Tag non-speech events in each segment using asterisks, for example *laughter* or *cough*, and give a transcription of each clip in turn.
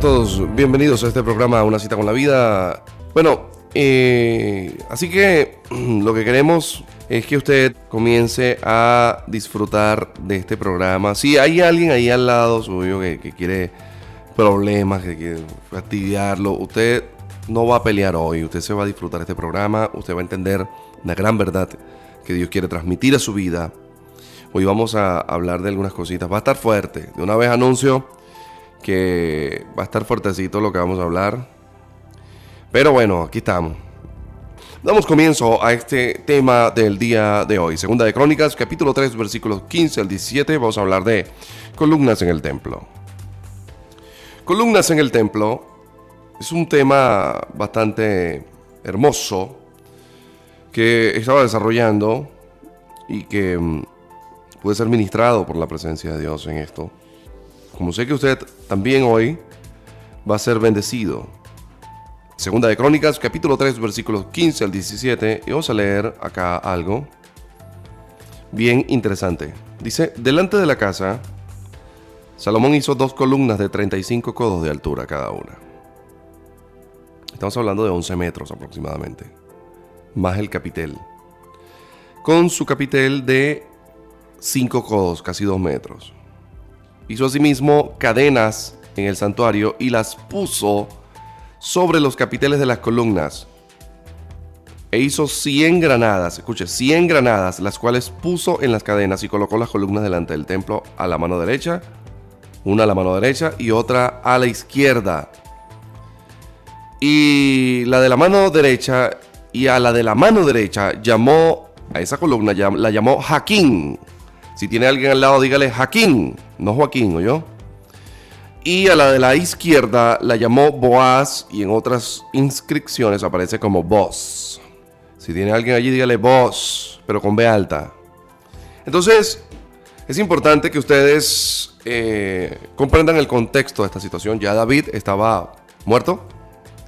Todos bienvenidos a este programa Una cita con la vida. Bueno, eh, así que *clears throat* lo que queremos es que usted comience a disfrutar de este programa. Si hay alguien ahí al lado suyo que, que quiere problemas, que quiere fastidiarlo, usted no va a pelear hoy, usted se va a disfrutar de este programa, usted va a entender la gran verdad que Dios quiere transmitir a su vida. Hoy vamos a hablar de algunas cositas, va a estar fuerte. De una vez anuncio que va a estar fuertecito lo que vamos a hablar. Pero bueno, aquí estamos. Damos comienzo a este tema del día de hoy. Segunda de Crónicas, capítulo 3, versículos 15 al 17. Vamos a hablar de columnas en el templo. Columnas en el templo es un tema bastante hermoso que estaba desarrollando y que mm, puede ser ministrado por la presencia de Dios en esto. Como sé que usted también hoy va a ser bendecido. Segunda de Crónicas, capítulo 3, versículos 15 al 17. Y vamos a leer acá algo bien interesante. Dice, delante de la casa, Salomón hizo dos columnas de 35 codos de altura cada una. Estamos hablando de 11 metros aproximadamente. Más el capitel. Con su capitel de 5 codos, casi 2 metros. Hizo asimismo cadenas en el santuario y las puso sobre los capiteles de las columnas. E hizo 100 granadas, escuche, 100 granadas, las cuales puso en las cadenas y colocó las columnas delante del templo a la mano derecha, una a la mano derecha y otra a la izquierda. Y la de la mano derecha y a la de la mano derecha llamó a esa columna, la llamó Jaquín. Si tiene alguien al lado, dígale Jaquín, no Joaquín, ¿o yo? Y a la de la izquierda la llamó Boaz y en otras inscripciones aparece como Boss. Si tiene alguien allí, dígale Boss, pero con B alta. Entonces, es importante que ustedes eh, comprendan el contexto de esta situación. Ya David estaba muerto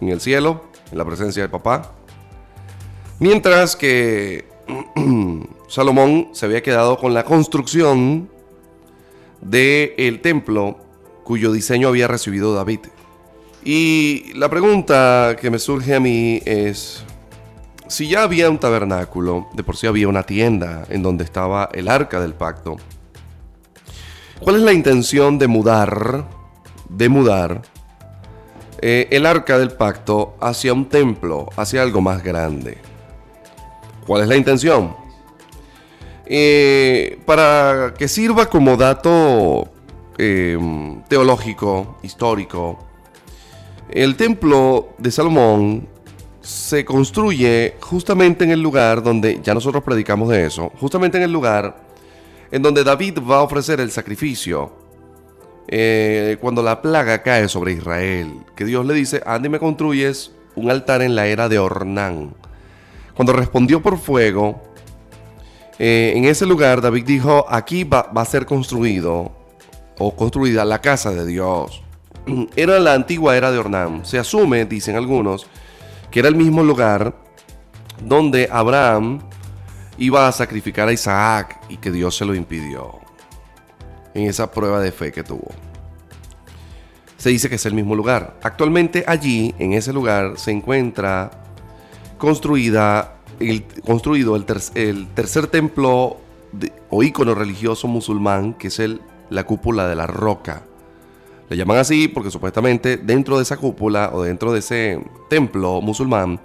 en el cielo, en la presencia del papá. Mientras que *clears throat* Salomón se había quedado con la construcción del templo cuyo diseño había recibido David. Y la pregunta que me surge a mí es, si ya había un tabernáculo, de por sí había una tienda en donde estaba el arca del pacto, ¿cuál es la intención de mudar, de mudar eh, el arca del pacto hacia un templo, hacia algo más grande? ¿Cuál es la intención? Eh, para que sirva como dato Em, teológico, histórico, el templo de Salomón se construye justamente en el lugar donde, ya nosotros predicamos de eso, justamente en el lugar en donde David va a ofrecer el sacrificio eh, cuando la plaga cae sobre Israel, que Dios le dice, ande me construyes un altar en la era de Ornán. Cuando respondió por fuego, eh, en ese lugar David dijo, aquí va, va a ser construido o construida la casa de Dios. *clears throat* Era la antigua era de Ornán. Se asume, dicen algunos, que era el mismo lugar donde Abraham iba a sacrificar a Isaac y que Dios se lo impidió en esa prueba de fe que tuvo. Se dice que es el mismo lugar. Actualmente allí, en ese lugar, se encuentra construida el, construido el, tercer templo o ícono religioso musulmán, que es el la cúpula de la roca. Le llaman así porque supuestamente dentro de esa cúpula o dentro de ese templo musulmán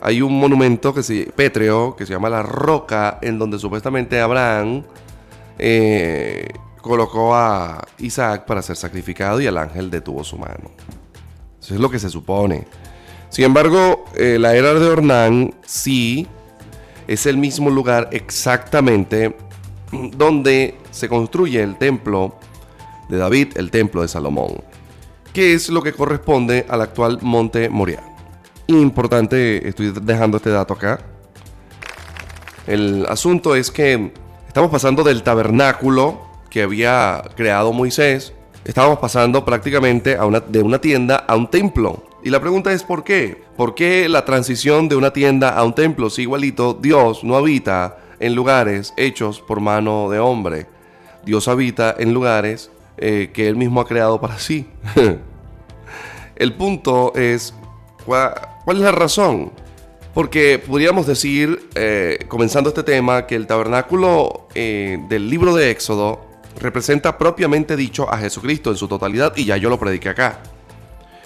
hay un monumento que se, pétreo que se llama la roca en donde supuestamente Abraham eh, colocó a Isaac para ser sacrificado y el ángel detuvo su mano. Eso es lo que se supone. Sin embargo, eh, la era de Ornán sí es el mismo lugar exactamente donde se construye el templo de David, el templo de Salomón, que es lo que corresponde al actual monte Moria. Importante, estoy dejando este dato acá. El asunto es que estamos pasando del tabernáculo que había creado Moisés, estamos pasando prácticamente de una tienda a un templo. Y la pregunta es ¿por qué? ¿Por qué la transición de una tienda a un templo? Si igualito Dios no habita en lugares hechos por mano de hombre. Dios habita en lugares eh, que Él mismo ha creado para sí. *laughs* El punto es, ¿cuál, es la razón? Porque podríamos decir, eh, comenzando este tema, que el tabernáculo eh, del libro de Éxodo representa propiamente dicho a Jesucristo en su totalidad y ya yo lo prediqué acá.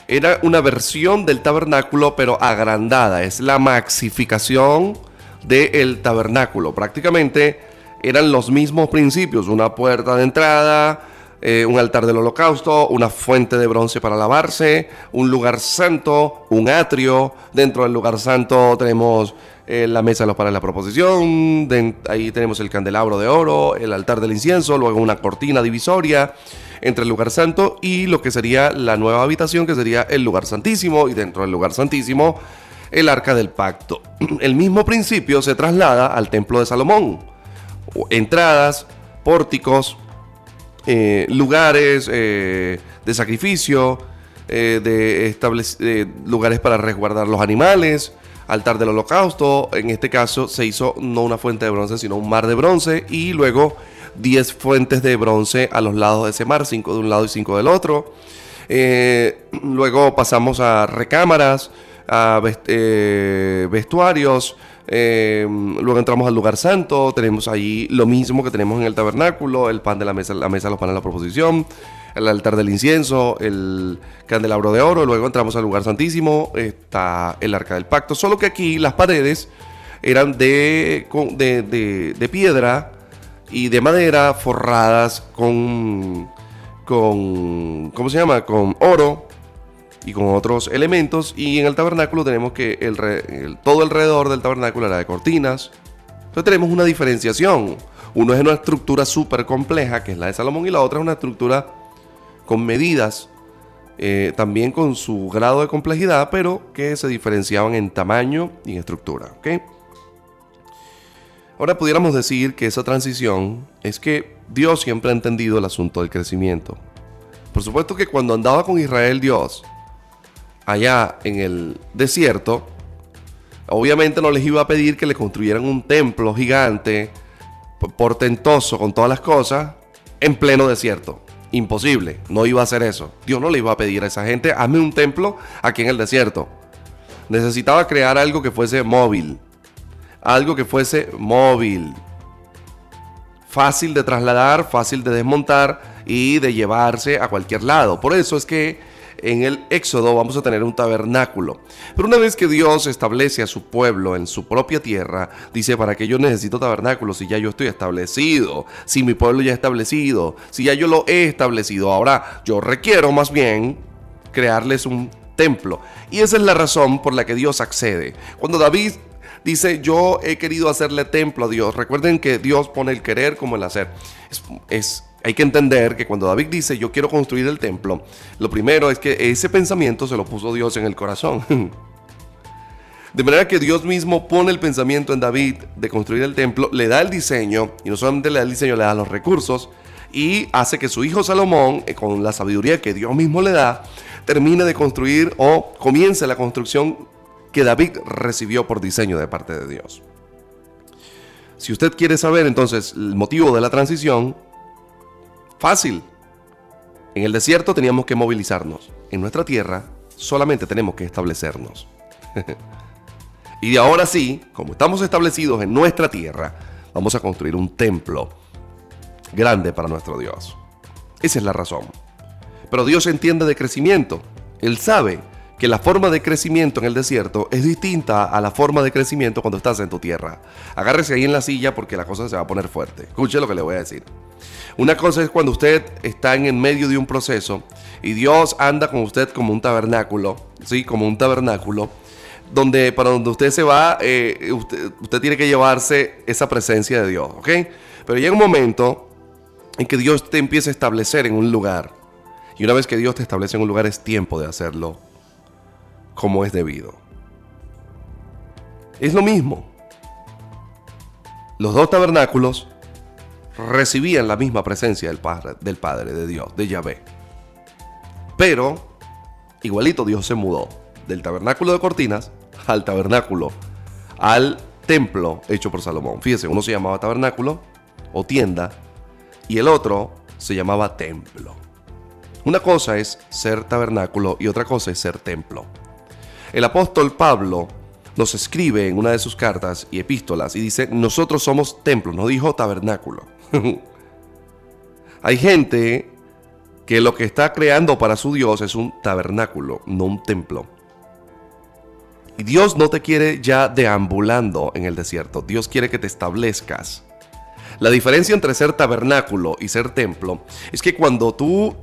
Era una versión del tabernáculo pero agrandada, es la maxificación del tabernáculo. Prácticamente eran los mismos principios, una puerta de entrada, eh, un altar del holocausto, una fuente de bronce para lavarse, un lugar santo, un atrio. Dentro del lugar santo tenemos eh, la mesa de los para la proposición, ahí tenemos el candelabro de oro, el altar del incienso, luego una cortina divisoria entre el lugar santo y lo que sería la nueva habitación, que sería el lugar santísimo, y dentro del lugar santísimo, el arca del pacto. *clears throat* El mismo principio se traslada al templo de Salomón. Entradas, pórticos, eh, lugares eh, de sacrificio, eh, de lugares para resguardar los animales, altar del holocausto. En este caso se hizo no una fuente de bronce, sino un mar de bronce y luego 10 fuentes de bronce a los lados de ese mar, 5 de un lado y 5 del otro. luego pasamos a recámaras, a vestuarios, eh, luego entramos al lugar santo, tenemos allí lo mismo que tenemos en el tabernáculo, el pan de la mesa, la mesa los panes de la proposición, el altar del incienso, el candelabro de oro, luego entramos al lugar santísimo, está el arca del pacto, solo que aquí las paredes eran de, de, de piedra y de madera forradas con, con, ¿cómo se llama? Con oro y con otros elementos. Y en el tabernáculo tenemos que todo alrededor del tabernáculo era de cortinas. Entonces tenemos una diferenciación. Uno es una estructura súper compleja, que es la de Salomón, y la otra es una estructura con medidas, eh, también con su grado de complejidad, pero que se diferenciaban en tamaño y en estructura. Ahora pudiéramos decir que esa transición es que Dios siempre ha entendido el asunto del crecimiento. Por supuesto que cuando andaba con Israel Dios, allá en el desierto, obviamente no les iba a pedir que le construyeran un templo gigante, portentoso, con todas las cosas, en pleno desierto. Imposible, no iba a hacer eso. Dios no le iba a pedir a esa gente, hazme un templo aquí en el desierto. Necesitaba crear algo que fuese móvil. Algo que fuese móvil. Fácil de trasladar, fácil de desmontar y de llevarse a cualquier lado. Por eso es que en el Éxodo vamos a tener un tabernáculo. Pero una vez que Dios establece a su pueblo en su propia tierra, dice, ¿para qué yo necesito tabernáculo si ya yo estoy establecido? Si mi pueblo ya es establecido, si ya yo lo he establecido. Ahora yo requiero más bien crearles un templo. Y esa es la razón por la que Dios accede. Cuando David dice, yo he querido hacerle templo a Dios. Recuerden que Dios pone el querer como el hacer. Es, hay que entender que cuando David dice yo quiero construir el templo, lo primero es que ese pensamiento se lo puso Dios en el corazón. *laughs* De manera que Dios mismo pone el pensamiento en David de construir el templo, le da el diseño, y no solamente le da el diseño, le da los recursos, y hace que su hijo Salomón, eh, con la sabiduría que Dios mismo le da, termine de construir o comience la construcción que David recibió por diseño de parte de Dios. Si usted quiere saber entonces el motivo de la transición, Fácil. En el desierto teníamos que movilizarnos. En nuestra tierra solamente tenemos que establecernos. *laughs* y de ahora sí, como estamos establecidos en nuestra tierra, vamos a construir un templo grande para nuestro Dios. Esa es la razón. Pero Dios entiende de crecimiento. Él sabe que la forma de crecimiento en el desierto es distinta a la forma de crecimiento cuando estás en tu tierra. Agárrese ahí en la silla porque la cosa se va a poner fuerte. Escuche lo que le voy a decir. Una cosa es cuando usted está en medio de un proceso y Dios anda con usted como un tabernáculo, ¿sí? Como un tabernáculo, donde para donde usted se va, eh, usted, usted, tiene que llevarse esa presencia de Dios, ¿ok? Pero llega un momento en que Dios te empieza a establecer en un lugar. Y una vez que Dios te establece en un lugar, es tiempo de hacerlo como es debido. Es lo mismo. Los dos tabernáculos recibían la misma presencia del Padre, del Padre de Dios, de Yahvé. Pero, igualito Dios se mudó del tabernáculo de cortinas al tabernáculo, al templo hecho por Salomón. Fíjese, uno se llamaba tabernáculo o tienda y el otro se llamaba templo. Una cosa es ser tabernáculo y otra cosa es ser templo. El apóstol Pablo nos escribe en una de sus cartas y epístolas y dice, nosotros somos templo, no dijo tabernáculo. *laughs* Hay gente que lo que está creando para su Dios es un tabernáculo, no un templo. Y Dios no te quiere ya deambulando en el desierto, Dios quiere que te establezcas. La diferencia entre ser tabernáculo y ser templo es que cuando tú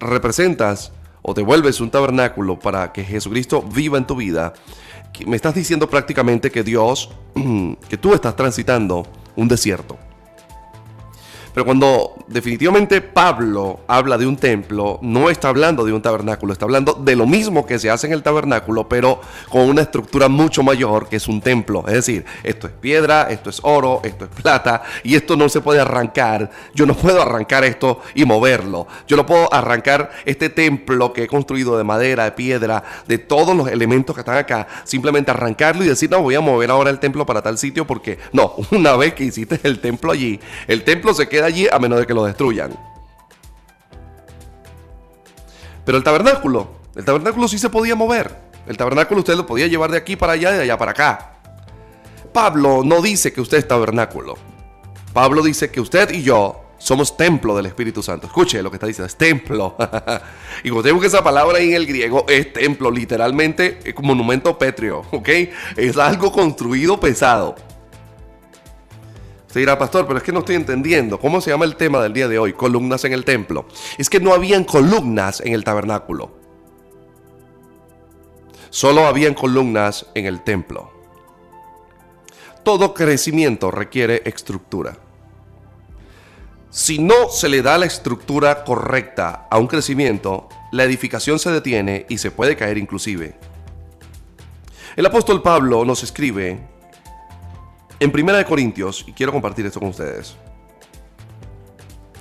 representas o te vuelves un tabernáculo para que Jesucristo viva en tu vida, me estás diciendo prácticamente que Dios, *clears throat* que tú estás transitando un desierto. Pero cuando definitivamente Pablo habla de un templo, no está hablando de un tabernáculo, está hablando de lo mismo que se hace en el tabernáculo, pero con una estructura mucho mayor que es un templo. Es decir, esto es piedra, esto es oro, esto es plata, y esto no se puede arrancar. Yo no puedo arrancar esto y moverlo. Yo no puedo arrancar este templo que he construido de madera, de piedra, de todos los elementos que están acá, simplemente arrancarlo y decir, no, voy a mover ahora el templo para tal sitio, porque no, *laughs* una vez que hiciste el templo allí, el templo se queda allí a menos de que lo destruyan. Pero el tabernáculo, el tabernáculo sí se podía mover. El tabernáculo usted lo podía llevar de aquí para allá y de allá para acá. Pablo no dice que usted es tabernáculo. Pablo dice que usted y yo somos templo del Espíritu Santo. Escuche lo que está diciendo, es templo. *laughs* y cuando tengo que esa palabra en el griego es templo, literalmente es monumento pétreo, ¿ok? Es algo construido pesado. Se dirá, pastor, pero es que no estoy entendiendo. ¿Cómo se llama el tema del día de hoy? Columnas en el templo. Es que no habían columnas en el tabernáculo. Solo habían columnas en el templo. Todo crecimiento requiere estructura. Si no se le da la estructura correcta a un crecimiento, la edificación se detiene y se puede caer inclusive. El apóstol Pablo nos escribe en Primera de Corintios, y quiero compartir esto con ustedes.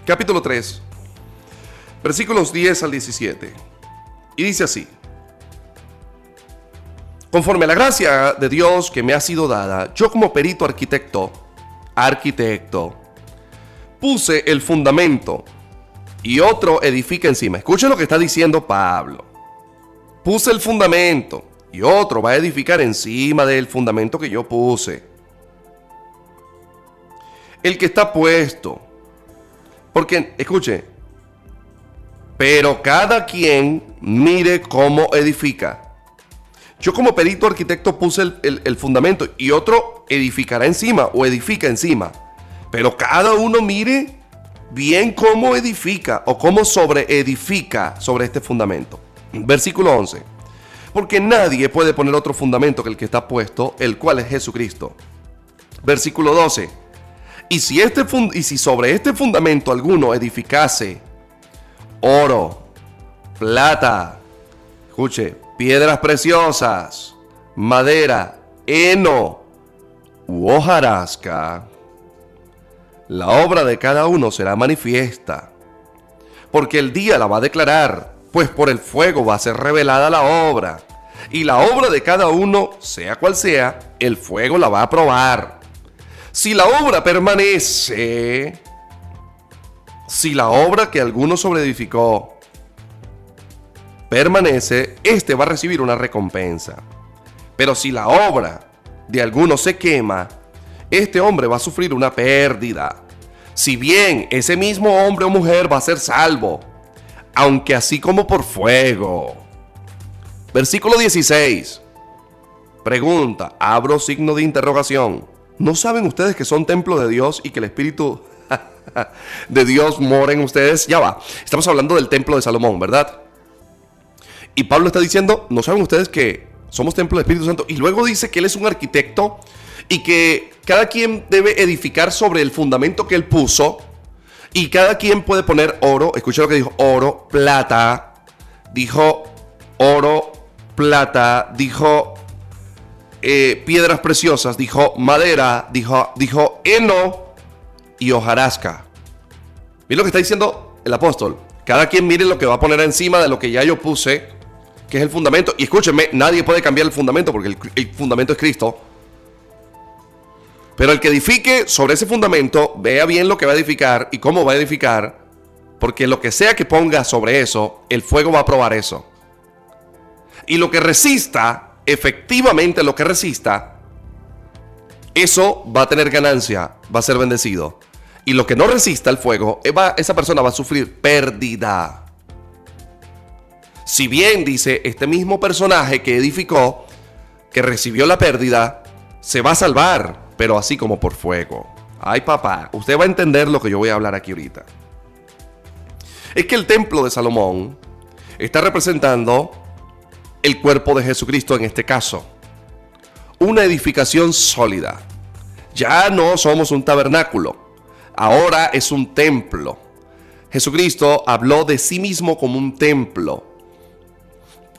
Capítulo 3, versículos 10 al 17. Y dice así. Conforme a la gracia de Dios que me ha sido dada, yo como perito arquitecto, arquitecto, puse el fundamento y otro edifica encima. Escuchen lo que está diciendo Pablo. Puse el fundamento y otro va a edificar encima del fundamento que yo puse el que está puesto. Porque, escuche, pero cada quien mire cómo edifica. Yo como perito arquitecto puse el, fundamento y otro edificará encima o edifica encima. Pero cada uno mire bien cómo edifica o cómo edifica sobre este fundamento. Versículo 11. Porque nadie puede poner otro fundamento que el que está puesto, el cual es Jesucristo. Versículo 12 y si, este y si sobre este fundamento alguno edificase oro, plata, escuche, piedras preciosas, madera, heno u hojarasca, la obra de cada uno será manifiesta, porque el día la va a declarar, pues por el fuego va a ser revelada la obra, y la obra de cada uno, sea cual sea, el fuego la va a probar. Si la obra permanece, si la obra que alguno sobreedificó permanece, éste va a recibir una recompensa. Pero si la obra de alguno se quema, este hombre va a sufrir una pérdida. Si bien ese mismo hombre o mujer va a ser salvo, aunque así como por fuego. Versículo 16. Pregunta, abro signo de interrogación. ¿No saben ustedes que son templo de Dios y que el Espíritu *laughs* de Dios mora en ustedes? Ya va. Estamos hablando del templo de Salomón, ¿verdad? Y Pablo está diciendo, ¿no saben ustedes que somos templo del Espíritu Santo? Y luego dice que él es un arquitecto y que cada quien debe edificar sobre el fundamento que él puso. Y cada quien puede poner oro, escucha lo que dijo, oro, plata, dijo oro, plata, dijo eh, piedras preciosas, dijo madera, dijo, dijo heno y hojarasca. Miren lo que está diciendo el apóstol. Cada quien mire lo que va a poner encima de lo que ya yo puse, que es el fundamento. Y escúchenme, nadie puede cambiar el fundamento porque el, el fundamento es Cristo. Pero el que edifique sobre ese fundamento, vea bien lo que va a edificar y cómo va a edificar, porque lo que sea que ponga sobre eso, el fuego va a probar eso. Y lo que resista, efectivamente lo que resista, eso va a tener ganancia, va a ser bendecido. Y lo que no resista el fuego, eh, esa persona va a sufrir pérdida. Si bien dice este mismo personaje que edificó, que recibió la pérdida, se va a salvar, pero así como por fuego. Ay papá, usted va a entender lo que yo voy a hablar aquí ahorita. Es que el templo de Salomón está representando el cuerpo de Jesucristo en este caso. Una edificación sólida. Ya no somos un tabernáculo, ahora es un templo. Jesucristo habló de sí mismo como un templo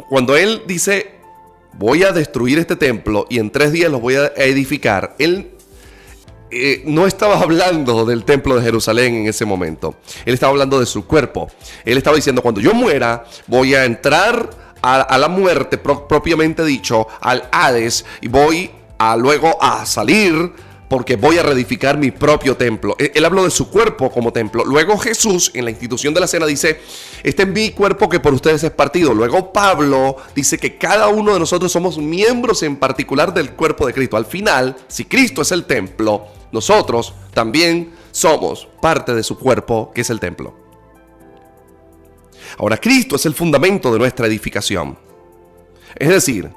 cuando él dice, voy a destruir este templo y en tres días lo voy a edificar, él eh, no estaba hablando del templo de Jerusalén en ese momento. Él estaba hablando de su cuerpo. Él estaba diciendo, cuando yo muera, voy a entrar a, la muerte propiamente dicho, al Hades, y voy a luego a salir porque voy a reedificar mi propio templo. Él, habló de su cuerpo como templo. Luego Jesús en la institución de la cena dice, este es mi cuerpo que por ustedes es partido. Luego Pablo dice que cada uno de nosotros somos miembros en particular del cuerpo de Cristo. Al final, si Cristo es el templo, nosotros también somos parte de su cuerpo que es el templo. Ahora, Cristo es el fundamento de nuestra edificación. Es decir,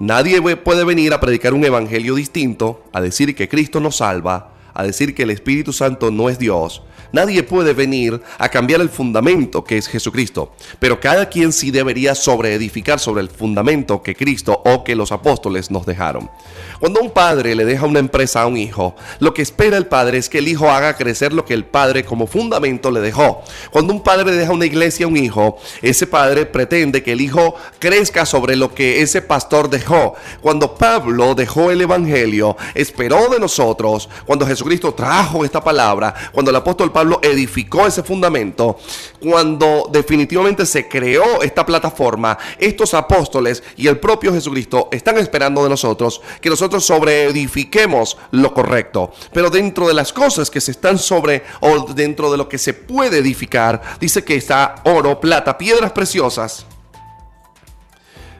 Nadie puede venir a predicar un evangelio distinto, a decir que Cristo nos salva, a decir que el Espíritu Santo no es Dios, Nadie puede venir a cambiar el fundamento que es Jesucristo, pero cada quien sí debería sobreedificar sobre el fundamento que Cristo o que los apóstoles nos dejaron. Cuando un padre le deja una empresa a un hijo, lo que espera el padre es que el hijo haga crecer lo que el padre como fundamento le dejó. Cuando un padre deja una iglesia a un hijo, ese padre pretende que el hijo crezca sobre lo que ese pastor dejó. Cuando Pablo dejó el evangelio, esperó de nosotros, cuando Jesucristo trajo esta palabra, cuando el apóstol Pablo edificó ese fundamento, cuando definitivamente se creó esta plataforma, estos apóstoles y el propio Jesucristo están esperando de nosotros que nosotros sobreedifiquemos lo correcto. Pero dentro de las cosas que se están sobre o dentro de lo que se puede edificar, dice que está oro, plata, piedras preciosas.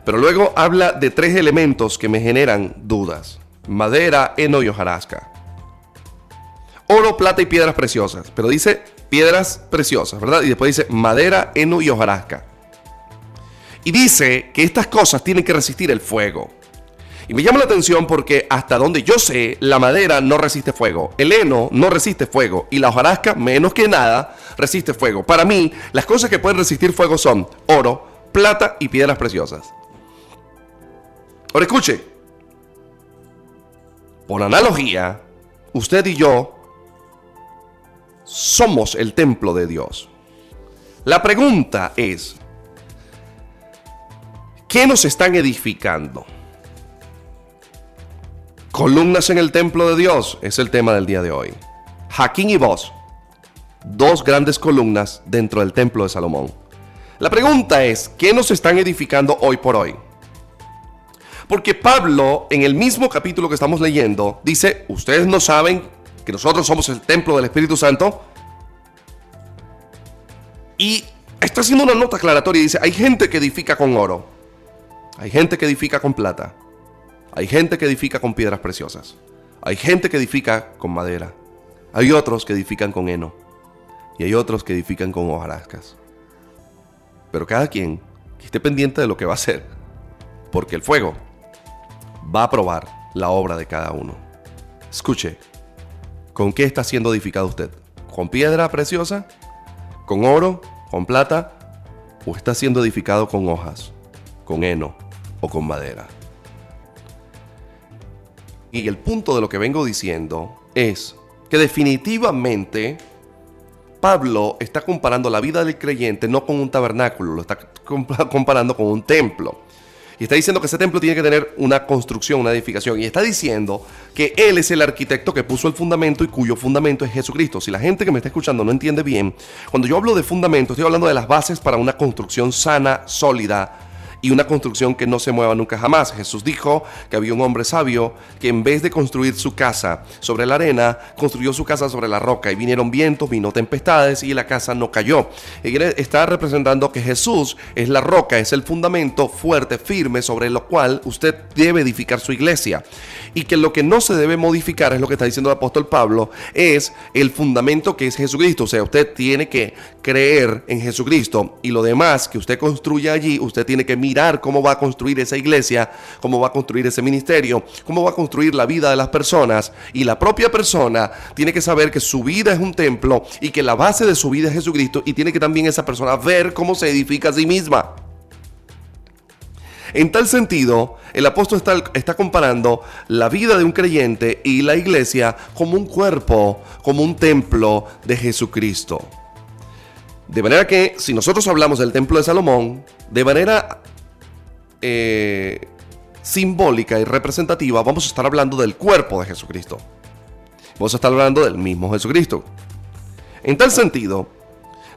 Pero luego habla de tres elementos que me generan dudas. Madera, heno y hojarasca oro, plata y piedras preciosas. Pero dice piedras preciosas, ¿verdad? Y después dice madera, heno y hojarasca. Y dice que estas cosas tienen que resistir el fuego. Y me llama la atención porque hasta donde yo sé, la madera no resiste fuego, el heno no resiste fuego y la hojarasca, menos que nada, resiste fuego. Para mí, las cosas que pueden resistir fuego son oro, plata y piedras preciosas. Ahora escuche, por analogía, usted y yo somos el templo de Dios. La pregunta es, ¿qué nos están edificando? Columnas en el templo de Dios es el tema del día de hoy. Jaquín y vos, dos grandes columnas dentro del templo de Salomón. La pregunta es, ¿qué nos están edificando hoy por hoy? Porque Pablo, en el mismo capítulo que estamos leyendo, dice, ustedes no saben que nosotros somos el templo del Espíritu Santo. Y está haciendo una nota aclaratoria y dice, hay gente que edifica con oro, hay gente que edifica con plata, hay gente que edifica con piedras preciosas, hay gente que edifica con madera, hay otros que edifican con heno y hay otros que edifican con hojarascas. Pero cada quien esté pendiente de lo que va a hacer, porque el fuego va a probar la obra de cada uno. Escuche, ¿Con qué está siendo edificado usted? ¿Con piedra preciosa? ¿Con oro? ¿Con plata? ¿O está siendo edificado con hojas? ¿Con heno? ¿O con madera? Y el punto de lo que vengo diciendo es que definitivamente Pablo está comparando la vida del creyente no con un tabernáculo, lo está comparando con un templo. Y está diciendo que ese templo tiene que tener una construcción, una edificación. Y está diciendo que Él es el arquitecto que puso el fundamento y cuyo fundamento es Jesucristo. Si la gente que me está escuchando no entiende bien, cuando yo hablo de fundamento, estoy hablando de las bases para una construcción sana, sólida y una construcción que no se mueva nunca jamás. Jesús dijo que había un hombre sabio que en vez de construir su casa sobre la arena, construyó su casa sobre la roca y vinieron vientos, vino tempestades y la casa no cayó. Está representando que Jesús es la roca, es el fundamento fuerte, firme sobre lo cual usted debe edificar su iglesia. Y que lo que no se debe modificar, es lo que está diciendo el apóstol Pablo, es el fundamento que es Jesucristo. O sea, usted tiene que creer en Jesucristo y lo demás que usted construya allí, usted tiene que mirar cómo va a construir esa iglesia, cómo va a construir ese ministerio, cómo va a construir la vida de las personas. Y la propia persona tiene que saber que su vida es un templo y que la base de su vida es Jesucristo y tiene que también esa persona ver cómo se edifica a sí misma. En tal sentido, el apóstol está, está, comparando la vida de un creyente y la iglesia como un cuerpo, como un templo de Jesucristo. De manera que si nosotros hablamos del templo de Salomón, de manera eh, simbólica y representativa, vamos a estar hablando del cuerpo de Jesucristo. Vamos a estar hablando del mismo Jesucristo. En tal sentido,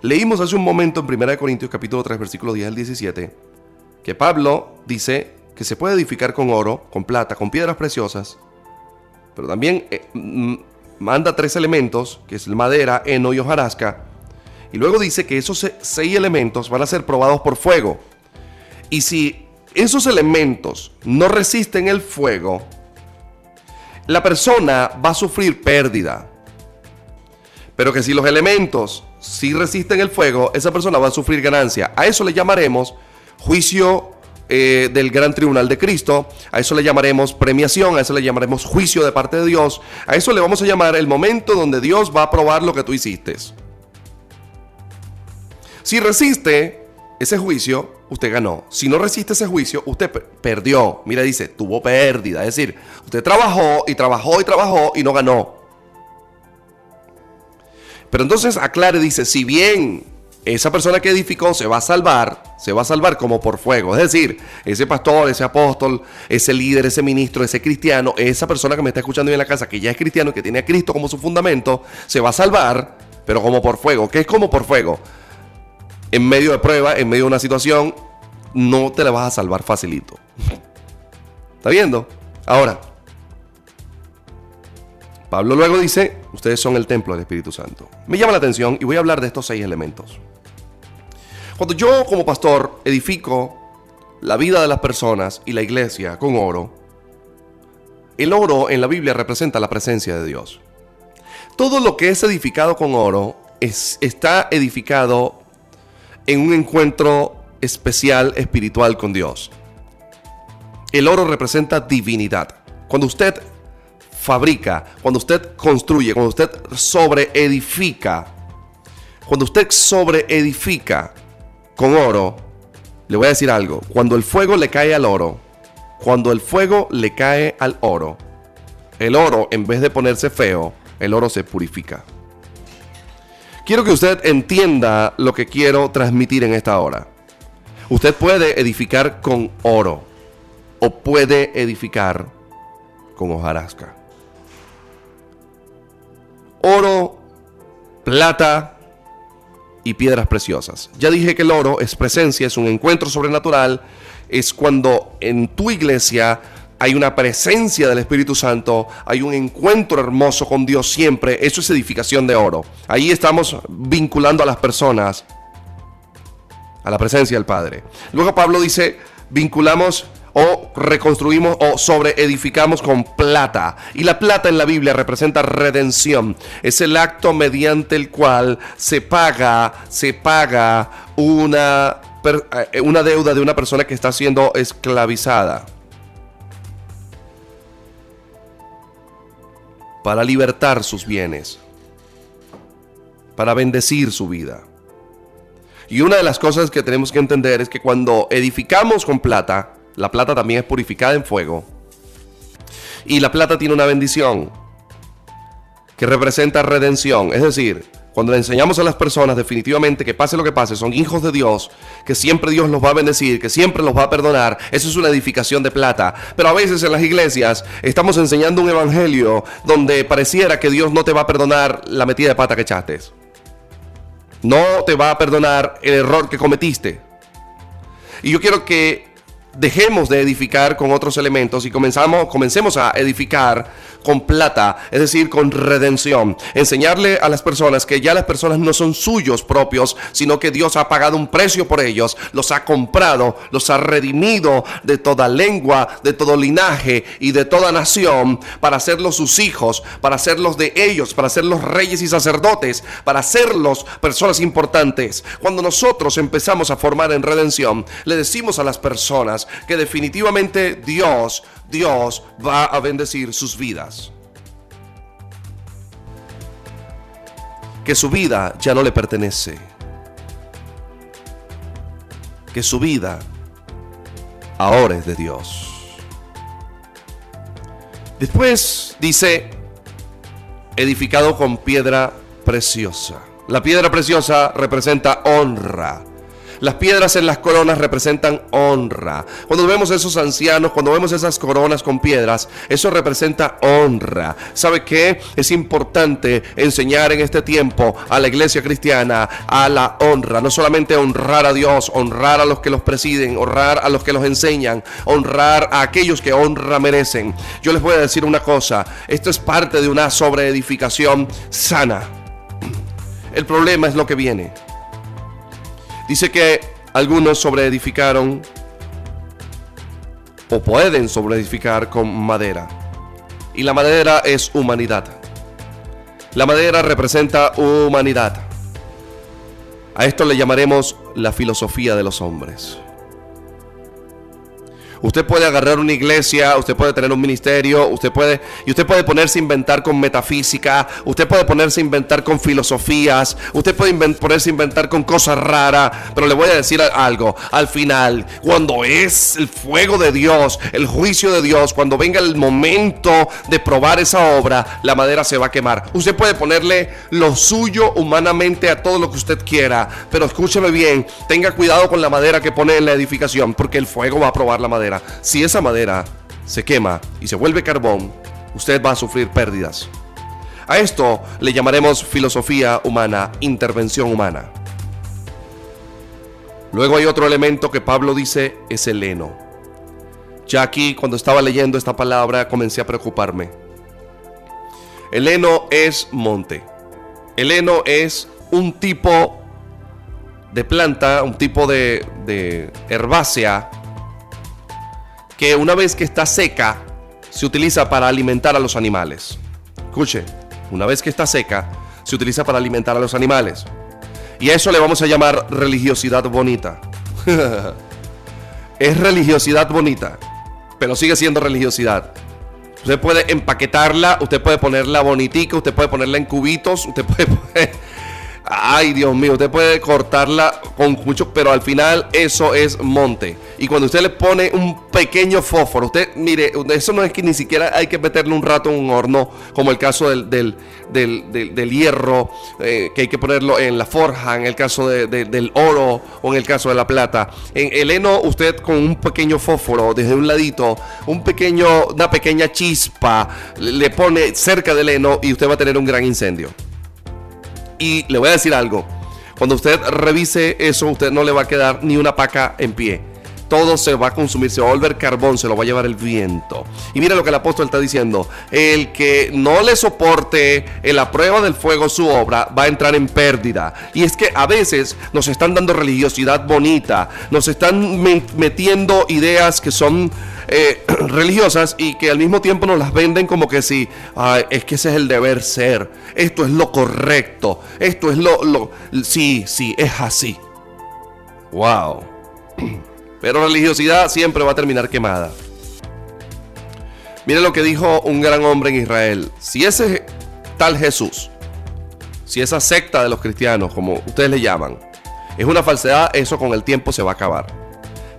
leímos hace un momento en 1 Corintios capítulo 3 versículo 10 al 17 que Pablo dice que se puede edificar con oro, con plata, con piedras preciosas, pero también eh, manda tres elementos, que es madera, heno y hojarasca, y luego dice que esos seis elementos van a ser probados por fuego. Y si esos elementos no resisten el fuego, la persona va a sufrir pérdida. Pero que si los elementos sí resisten el fuego, esa persona va a sufrir ganancia. A eso le llamaremos juicio eh, del gran tribunal de Cristo, a eso le llamaremos premiación, a eso le llamaremos juicio de parte de Dios, a eso le vamos a llamar el momento donde Dios va a probar lo que tú hiciste. Si resiste ese juicio, usted ganó. Si no resiste ese juicio, usted perdió. Mira, dice, tuvo pérdida. Es decir, usted trabajó y trabajó y trabajó y no ganó. Pero entonces aclare, dice, si bien esa persona que edificó se va a salvar, se va a salvar como por fuego. Es decir, ese pastor, ese apóstol, ese líder, ese ministro, ese cristiano, esa persona que me está escuchando en la casa, que ya es cristiano, que tiene a Cristo como su fundamento, se va a salvar, pero como por fuego. ¿Qué es como por fuego? En medio de prueba, en medio de una situación, no te la vas a salvar facilito. ¿Está viendo? Ahora, Pablo luego dice, ustedes son el templo del Espíritu Santo. Me llama la atención y voy a hablar de estos seis elementos. Cuando yo como pastor edifico la vida de las personas y la iglesia con oro, el oro en la Biblia representa la presencia de Dios. Todo lo que es edificado con oro es, está edificado en un encuentro especial espiritual con Dios. El oro representa divinidad. Cuando usted fabrica, cuando usted construye, cuando usted sobreedifica, cuando usted sobreedifica con oro, le voy a decir algo, cuando el fuego le cae al oro, cuando el fuego le cae al oro, el oro en vez de ponerse feo, el oro se purifica. Quiero que usted entienda lo que quiero transmitir en esta hora. Usted puede edificar con oro o puede edificar con hojarasca. Oro, plata y piedras preciosas. Ya dije que el oro es presencia, es un encuentro sobrenatural, es cuando en tu iglesia hay una presencia del Espíritu Santo, hay un encuentro hermoso con Dios siempre. Eso es edificación de oro. Ahí estamos vinculando a las personas a la presencia del Padre. Luego Pablo dice, vinculamos o reconstruimos o sobreedificamos con plata. Y la plata en la Biblia representa redención. Es el acto mediante el cual se paga, se paga una, eh, una deuda de una persona que está siendo esclavizada. Para libertar sus bienes, para bendecir su vida. Y una de las cosas que tenemos que entender es que cuando edificamos con plata, la plata también es purificada en fuego. Y la plata tiene una bendición que representa redención. Es decir, cuando le enseñamos a las personas definitivamente que pase lo que pase, son hijos de Dios, que siempre Dios los va a bendecir, que siempre los va a perdonar, eso es una edificación de plata. Pero a veces en las iglesias estamos enseñando un evangelio donde pareciera que Dios no te va a perdonar la metida de pata que echaste. No te va a perdonar el error que cometiste. Y yo quiero que dejemos de edificar con otros elementos y comenzamos, comencemos a edificar con plata, es decir, con redención. Enseñarle a las personas que ya las personas no son suyos propios, sino que Dios ha pagado un precio por ellos, los ha comprado, los ha redimido de toda lengua, de todo linaje y de toda nación para hacerlos sus hijos, para hacerlos de ellos, para hacerlos reyes y sacerdotes, para hacerlos personas importantes. Cuando nosotros empezamos a formar en redención, le decimos a las personas que definitivamente Dios Dios va a bendecir sus vidas. Que su vida ya no le pertenece. Que su vida ahora es de Dios. Después dice, edificado con piedra preciosa. La piedra preciosa representa honra. Las piedras en las coronas representan honra. Cuando vemos esos ancianos, cuando vemos esas coronas con piedras, eso representa honra. ¿Sabe qué? Es importante enseñar en este tiempo a la iglesia cristiana a la honra. No solamente honrar a Dios, honrar a los que los presiden, honrar a los que los enseñan, honrar a aquellos que honra merecen. Yo les voy a decir una cosa, esto es parte de una sobreedificación sana. El problema es lo que viene. Dice que algunos sobreedificaron o pueden sobreedificar con madera. Y la madera es humanidad. La madera representa humanidad. A esto le llamaremos la filosofía de los hombres. Usted puede agarrar una iglesia, usted puede tener un ministerio, usted puede y usted puede ponerse a inventar con metafísica, usted puede ponerse a inventar con filosofías, usted puede ponerse a inventar con cosas raras, pero le voy a decir algo, al final, cuando es el fuego de Dios, el juicio de Dios, cuando venga el momento de probar esa obra, la madera se va a quemar. Usted puede ponerle lo suyo humanamente a todo lo que usted quiera, pero escúcheme bien, tenga cuidado con la madera que pone en la edificación, porque el fuego va a probar la madera. Si esa madera se quema y se vuelve carbón, usted va a sufrir pérdidas. A esto le llamaremos filosofía humana, intervención humana. Luego hay otro elemento que Pablo dice es el heno. Ya aquí, cuando estaba leyendo esta palabra, comencé a preocuparme. El heno es monte. El heno es un tipo de planta, un tipo de, herbácea que una vez que está seca, se utiliza para alimentar a los animales. Escuche, una vez que está seca, se utiliza para alimentar a los animales. Y a eso le vamos a llamar religiosidad bonita. *laughs* es religiosidad bonita, pero sigue siendo religiosidad. Usted puede empaquetarla, usted puede ponerla bonitica, usted puede ponerla en cubitos, usted puede *laughs* Ay, Dios mío, usted puede cortarla con mucho, pero al final eso es monte. Y cuando usted le pone un pequeño fósforo, usted, mire, eso no es que ni siquiera hay que meterle un rato en un horno, como el caso del, del, hierro, eh, que hay que ponerlo en la forja, en el caso del oro o en el caso de la plata. En el heno, usted con un pequeño fósforo desde un ladito, un pequeño, una pequeña chispa, le pone cerca del heno y usted va a tener un gran incendio. Y le voy a decir algo. Cuando usted revise eso, usted no le va a quedar ni una paca en pie. Todo se va a consumir, se va a volver carbón, se lo va a llevar el viento. Y mira lo que el apóstol está diciendo. El que no le soporte en la prueba del fuego su obra va a entrar en pérdida. Y es que a veces nos están dando religiosidad bonita, nos están metiendo ideas que son eh, *clears throat* religiosas y que al mismo tiempo nos las venden como que si es que ese es el deber ser, esto es lo correcto, esto es lo, lo, sí, sí, es así. Wow. *clears throat* Pero religiosidad siempre va a terminar quemada. Mire lo que dijo un gran hombre en Israel. Si ese tal Jesús, si esa secta de los cristianos, como ustedes le llaman, es una falsedad, eso con el tiempo se va a acabar.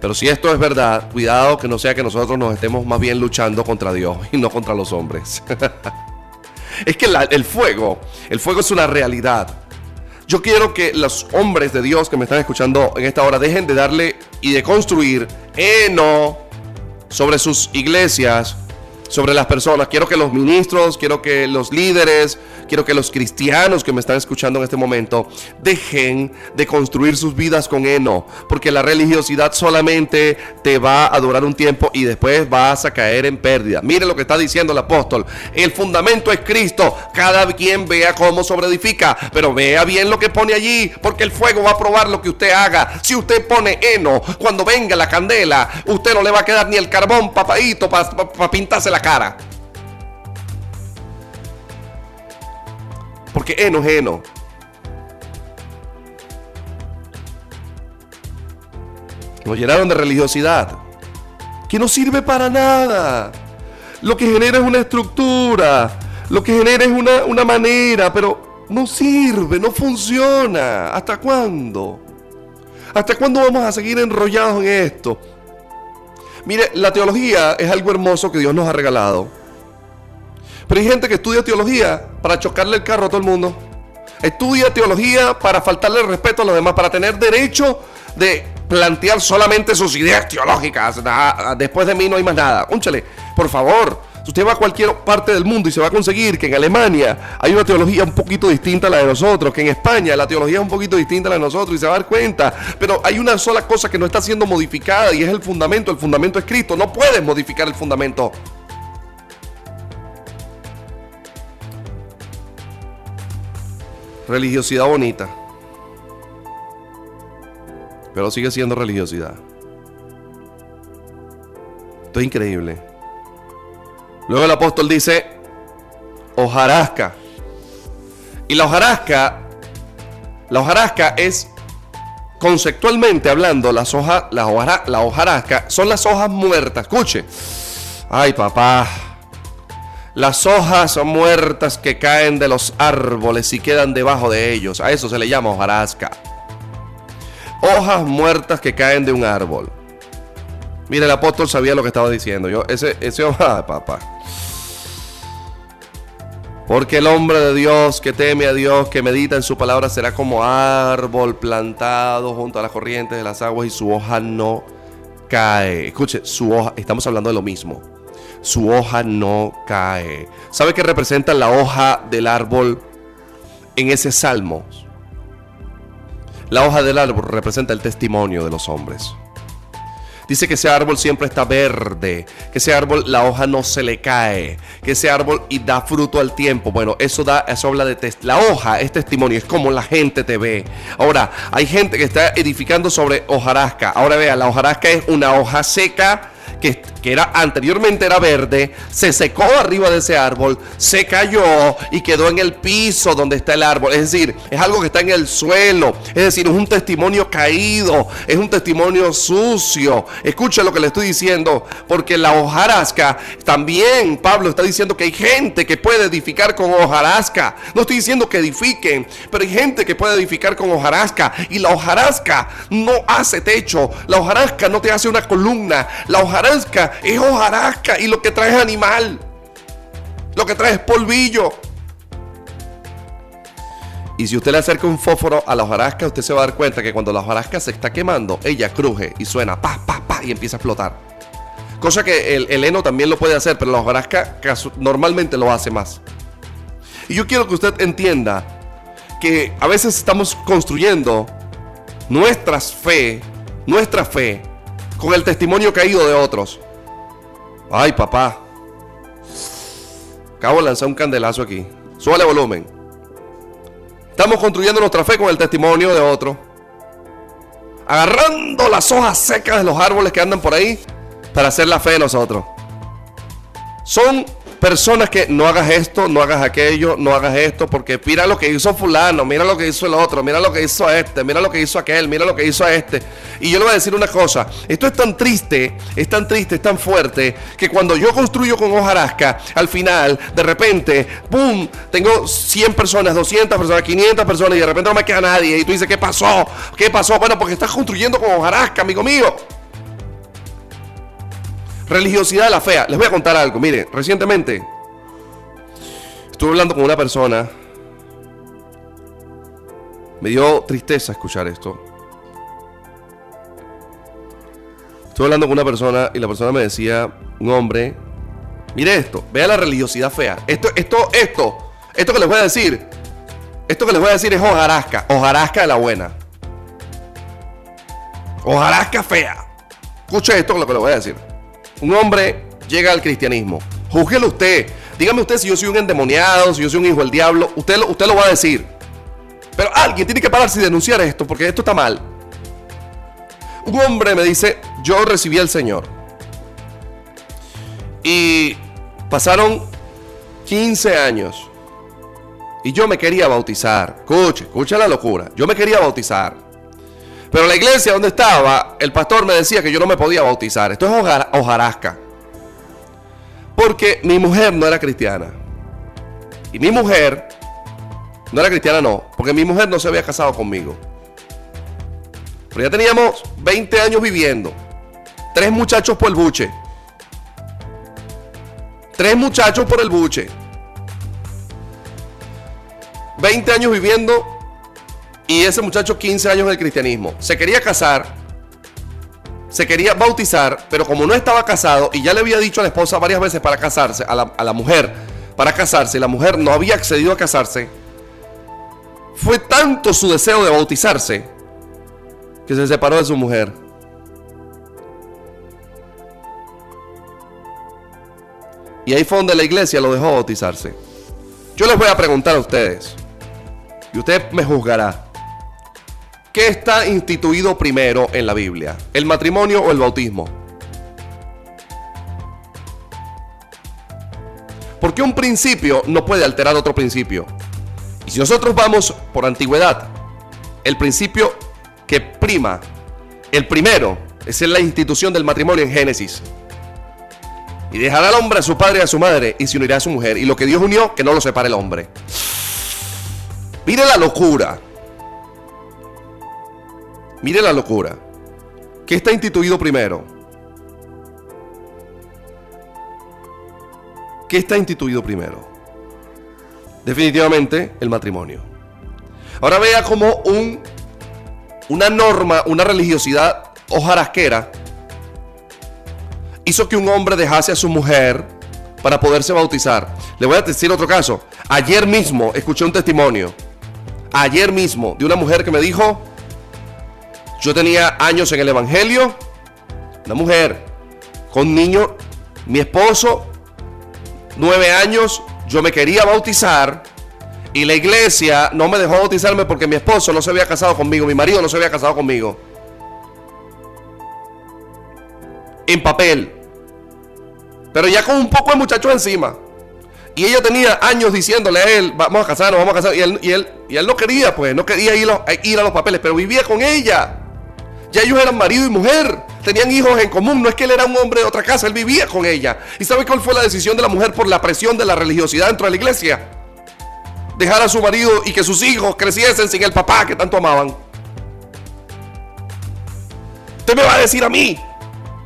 Pero si esto es verdad, cuidado que no sea que nosotros nos estemos más bien luchando contra Dios y no contra los hombres. *laughs* es que el fuego, el fuego es una realidad. Yo quiero que los hombres de Dios que me están escuchando en esta hora dejen de darle y de construir heno sobre sus iglesias, sobre las personas. Quiero que los ministros, quiero que los líderes, quiero que los cristianos que me están escuchando en este momento dejen de construir sus vidas con heno, porque la religiosidad solamente te va a durar un tiempo y después vas a caer en pérdida. Mire lo que está diciendo el apóstol. El fundamento es Cristo. Cada quien vea cómo sobreedifica, pero vea bien lo que pone allí, porque el fuego va a probar lo que usted haga. Si usted pone heno, cuando venga la candela, usted no le va a quedar ni el carbón papadito para pintarse la cara. Porque heno es heno. Nos llenaron de religiosidad. Que no sirve para nada. Lo que genera es una estructura. Lo que genera es una, una manera. Pero no sirve, no funciona. ¿Hasta cuándo? ¿Hasta cuándo vamos a seguir enrollados en esto? Mire, la teología es algo hermoso que Dios nos ha regalado. Pero hay gente que estudia teología para chocarle el carro a todo el mundo. Estudia teología para faltarle el respeto a los demás, para tener derecho de plantear solamente sus ideas teológicas. Después de mí no hay más nada. Únchale, por favor. Si usted va a cualquier parte del mundo y se va a conseguir que en Alemania hay una teología un poquito distinta a la de nosotros, que en España la teología es un poquito distinta a la de nosotros y se va a dar cuenta. Pero hay una sola cosa que no está siendo modificada y es el fundamento. El fundamento es Cristo. No puedes modificar el fundamento. Religiosidad bonita. Pero sigue siendo religiosidad. Esto es increíble. Luego el apóstol dice, hojarasca. Y la hojarasca, la hojarasca es, conceptualmente hablando, las hojas, la, la hojarasca son las hojas muertas. Escuche. Ay, papá. Las hojas muertas que caen de los árboles y quedan debajo de ellos. A eso se le llama hojarasca. Hojas muertas que caen de un árbol. Mira, el apóstol sabía lo que estaba diciendo. Yo, ese, ese, *laughs* ah, papá. Porque el hombre de Dios que teme a Dios, que medita en su palabra, será como árbol plantado junto a las corrientes de las aguas y su hoja no cae. Escuche, su hoja, estamos hablando de lo mismo. Su hoja no cae. ¿Sabe qué representa la hoja del árbol en ese salmo? La hoja del árbol representa el testimonio de los hombres. Dice que ese árbol siempre está verde, que ese árbol la hoja no se le cae, que ese árbol y da fruto al tiempo. Bueno, eso da, eso habla de la hoja, es testimonio, es como la gente te ve. Ahora, hay gente que está edificando sobre hojarasca. Ahora vea, la hojarasca es una hoja seca que, era anteriormente era verde, se secó arriba de ese árbol, se cayó y quedó en el piso donde está el árbol. Es decir, es algo que está en el suelo. Es decir, es un testimonio caído, es un testimonio sucio. Escucha lo que le estoy diciendo, porque la hojarasca también, Pablo está diciendo que hay gente que puede edificar con hojarasca. No estoy diciendo que edifiquen, pero hay gente que puede edificar con hojarasca. Y la hojarasca no hace techo, la hojarasca no te hace una columna, la hojarasca es hojarasca y lo que trae es animal. Lo que trae es polvillo. Y si usted le acerca un fósforo a la hojarasca, usted se va a dar cuenta que cuando la hojarasca se está quemando, ella cruje y suena pa, pa, pa y empieza a explotar. Cosa que el, el heno también lo puede hacer, pero la hojarasca normalmente lo hace más. Y yo quiero que usted entienda que a veces estamos construyendo nuestras fe, nuestra fe con el testimonio caído de otros. Ay, papá. Acabo de lanzar un candelazo aquí. Suele volumen. Estamos construyendo nuestra fe con el testimonio de otro. Agarrando las hojas secas de los árboles que andan por ahí para hacer la fe de nosotros. Son personas que no hagas esto, no hagas aquello, no hagas esto, porque mira lo que hizo fulano, mira lo que hizo el otro, mira lo que hizo este, mira lo que hizo aquel, mira lo que hizo este. Y yo le voy a decir una cosa, esto es tan triste, es tan triste, es tan fuerte, que cuando yo construyo con hojarasca, al final, de repente, ¡pum! Tengo 100 personas, 200 personas, 500 personas y de repente no me queda nadie. Y tú dices, ¿qué pasó? ¿Qué pasó? Bueno, porque estás construyendo con hojarasca, amigo mío. Religiosidad de la fea. Les voy a contar algo. Mire, recientemente estuve hablando con una persona. Me dio tristeza escuchar esto. Estuve hablando con una persona y la persona me decía, un hombre Mire esto, vea la religiosidad fea. Esto, esto, esto, esto que les voy a decir, esto que les voy a decir es hojarasca, hojarasca de la buena. Hojarasca fea. Escuche esto lo que le voy a decir. Un hombre llega al cristianismo. Júzguelo usted. Dígame usted si yo soy un endemoniado, si yo soy un hijo del diablo. Usted, usted lo va a decir. Pero alguien tiene que pararse y denunciar esto porque esto está mal. Un hombre me dice, yo recibí al Señor. Y pasaron 15 años. Y yo me quería bautizar. Escuche, escuche la locura. Yo me quería bautizar. Pero la iglesia donde estaba, el pastor me decía que yo no me podía bautizar. Esto es hojarasca. Porque mi mujer no era cristiana. Y mi mujer, no era cristiana no, porque mi mujer no se había casado conmigo. Pero ya teníamos 20 años viviendo. Tres muchachos por el buche. Tres muchachos por el buche. 20 años viviendo y ese muchacho 15 años en el cristianismo. Se quería casar, se quería bautizar, pero como no estaba casado y ya le había dicho a la esposa varias veces para casarse, a la, a la mujer para casarse, y la mujer no había accedido a casarse, fue tanto su deseo de bautizarse que se separó de su mujer. Y ahí fue donde la iglesia lo dejó bautizarse. Yo les voy a preguntar a ustedes, y usted me juzgará. ¿Qué está instituido primero en la Biblia? ¿El matrimonio o el bautismo? Porque un principio no puede alterar otro principio. Y si nosotros vamos por antigüedad, el principio que prima, el primero, es la institución del matrimonio en Génesis. Y dejará al hombre a su padre y a su madre y se unirá a su mujer. Y lo que Dios unió, que no lo separe el hombre. Mire la locura. Mire la locura. ¿Qué está instituido primero? ¿Qué está instituido primero? Definitivamente el matrimonio. Ahora vea como un, una norma, una religiosidad hojarasquera hizo que un hombre dejase a su mujer para poderse bautizar. Le voy a decir otro caso. Ayer mismo escuché un testimonio ayer mismo de una mujer que me dijo, yo tenía años en el Evangelio, una mujer con niño, mi esposo, nueve años, yo me quería bautizar y la iglesia no me dejó bautizarme porque mi esposo no se había casado conmigo, mi marido no se había casado conmigo. En papel. Pero ya con un poco de muchachos encima. Y ella tenía años diciéndole a él, vamos a casarnos, vamos a casar. Y él, y él, y él no quería, pues, no quería ir, ir a los papeles, pero vivía con ella. Ya ellos eran marido y mujer, tenían hijos en común. No es que él era un hombre de otra casa, él vivía con ella. ¿Y sabe cuál fue la decisión de la mujer por la presión de la religiosidad dentro de la iglesia? Dejar a su marido y que sus hijos creciesen sin el papá que tanto amaban. Usted me va a decir a mí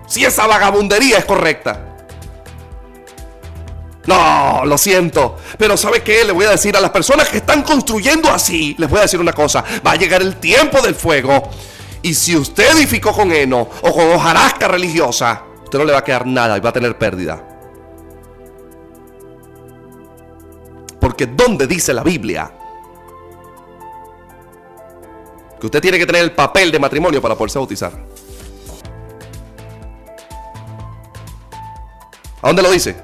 si esa vagabundería es correcta. No, lo siento. Pero ¿sabe qué? Le voy a decir a las personas que están construyendo así, les voy a decir una cosa. Va a llegar el tiempo del fuego. Y si usted edificó con heno o con hojarasca religiosa, usted no le va a quedar nada y va a tener pérdida. Porque ¿dónde dice la Biblia? Que usted tiene que tener el papel de matrimonio para poderse bautizar. ¿A dónde lo dice?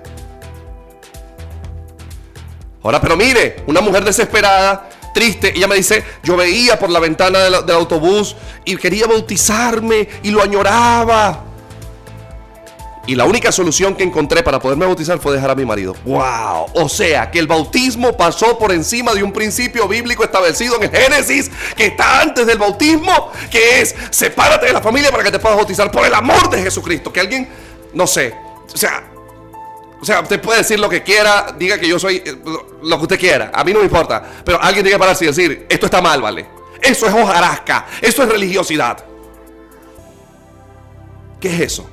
Ahora, pero mire, una mujer desesperada, triste, ella me dice, yo veía por la ventana del, autobús y quería bautizarme y lo añoraba. Y la única solución que encontré para poderme bautizar fue dejar a mi marido. ¡Wow! O sea, que el bautismo pasó por encima de un principio bíblico establecido en el Génesis, que está antes del bautismo, que es sepárate de la familia para que te puedas bautizar por el amor de Jesucristo. Que alguien, no sé, o sea, o sea, usted puede decir lo que quiera, diga que yo soy eh, lo que usted quiera, a mí no me importa. Pero alguien tiene que pararse y decir, esto está mal, ¿vale? Eso es hojarasca, eso es religiosidad. ¿Qué es eso?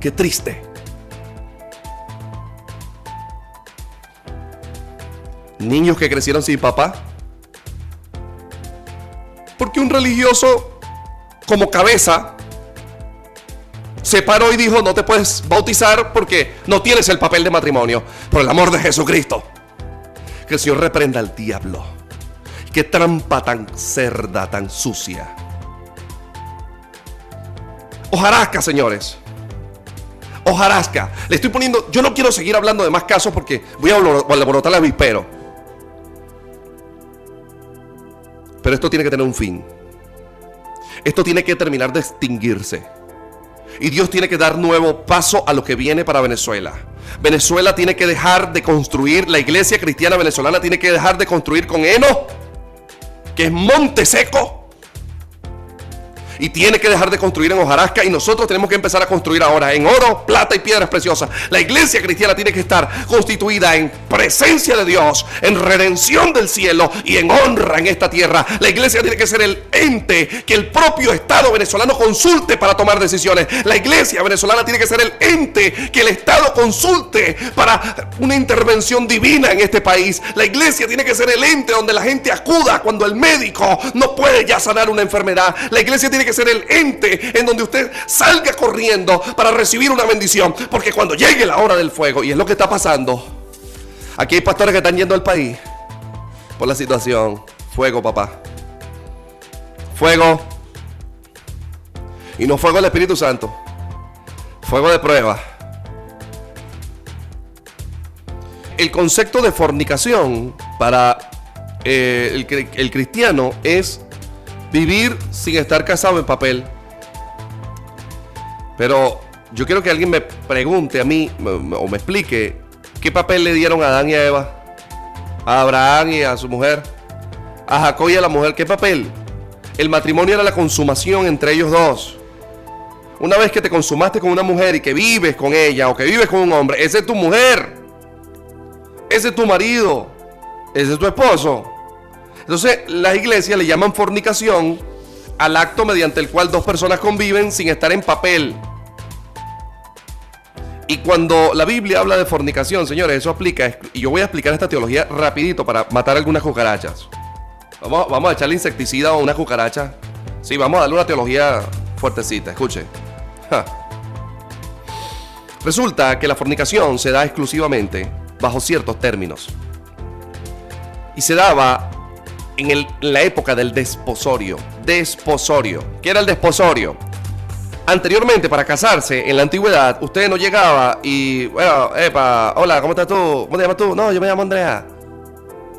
Qué triste. Niños que crecieron sin papá. Porque un religioso como cabeza se paró y dijo, no te puedes bautizar porque no tienes el papel de matrimonio. Por el amor de Jesucristo. Que el Señor reprenda al diablo. Qué trampa tan cerda, tan sucia. Ojarasca, señores. Ojarasca. Le estoy poniendo. Yo no quiero seguir hablando de más casos porque voy a alborotar a vispero. Pero esto tiene que tener un fin. Esto tiene que terminar de extinguirse. Y Dios tiene que dar nuevo paso a lo que viene para Venezuela. Venezuela tiene que dejar de construir, la iglesia cristiana venezolana tiene que dejar de construir con heno, que es monte seco y tiene que dejar de construir en hojarasca y nosotros tenemos que empezar a construir ahora en oro, plata y piedras preciosas. La iglesia cristiana tiene que estar constituida en presencia de Dios, en redención del cielo y en honra en esta tierra. La iglesia tiene que ser el ente que el propio Estado venezolano consulte para tomar decisiones. La iglesia venezolana tiene que ser el ente que el Estado consulte para una intervención divina en este país. La iglesia tiene que ser el ente donde la gente acuda cuando el médico no puede ya sanar una enfermedad. La iglesia tiene que ser el ente en donde usted salga corriendo para recibir una bendición. Porque cuando llegue la hora del fuego, y es lo que está pasando, aquí hay pastores que están yendo al país por la situación. Fuego, papá. Fuego. Y no fuego del Espíritu Santo. Fuego de prueba. El concepto de fornicación para eh, el cristiano es vivir sin estar casado en papel. Pero yo quiero que alguien me pregunte a mí o me explique qué papel le dieron a Adán y a Eva, a Abraham y a su mujer, a Jacob y a la mujer, ¿qué papel? El matrimonio era la consumación entre ellos dos. Una vez que te consumaste con una mujer y que vives con ella o que vives con un hombre, ese es tu mujer. Ese es tu marido. Ese es tu esposo. Entonces, las iglesias le llaman fornicación al acto mediante el cual dos personas conviven sin estar en papel. Y cuando la Biblia habla de fornicación, señores, eso aplica, y yo voy a explicar esta teología rapidito para matar algunas cucarachas. Vamos, vamos a echarle insecticida a una cucaracha. Sí, vamos a darle una teología fuertecita, escuche. Resulta que la fornicación se da exclusivamente bajo ciertos términos. Y se daba en, la época del desposorio. Desposorio. ¿Qué era el desposorio? Anteriormente, para casarse, en la antigüedad, usted no llegaba y, bueno, epa, hola, ¿cómo estás tú? ¿Cómo te llamas tú? No, yo me llamo Andrea.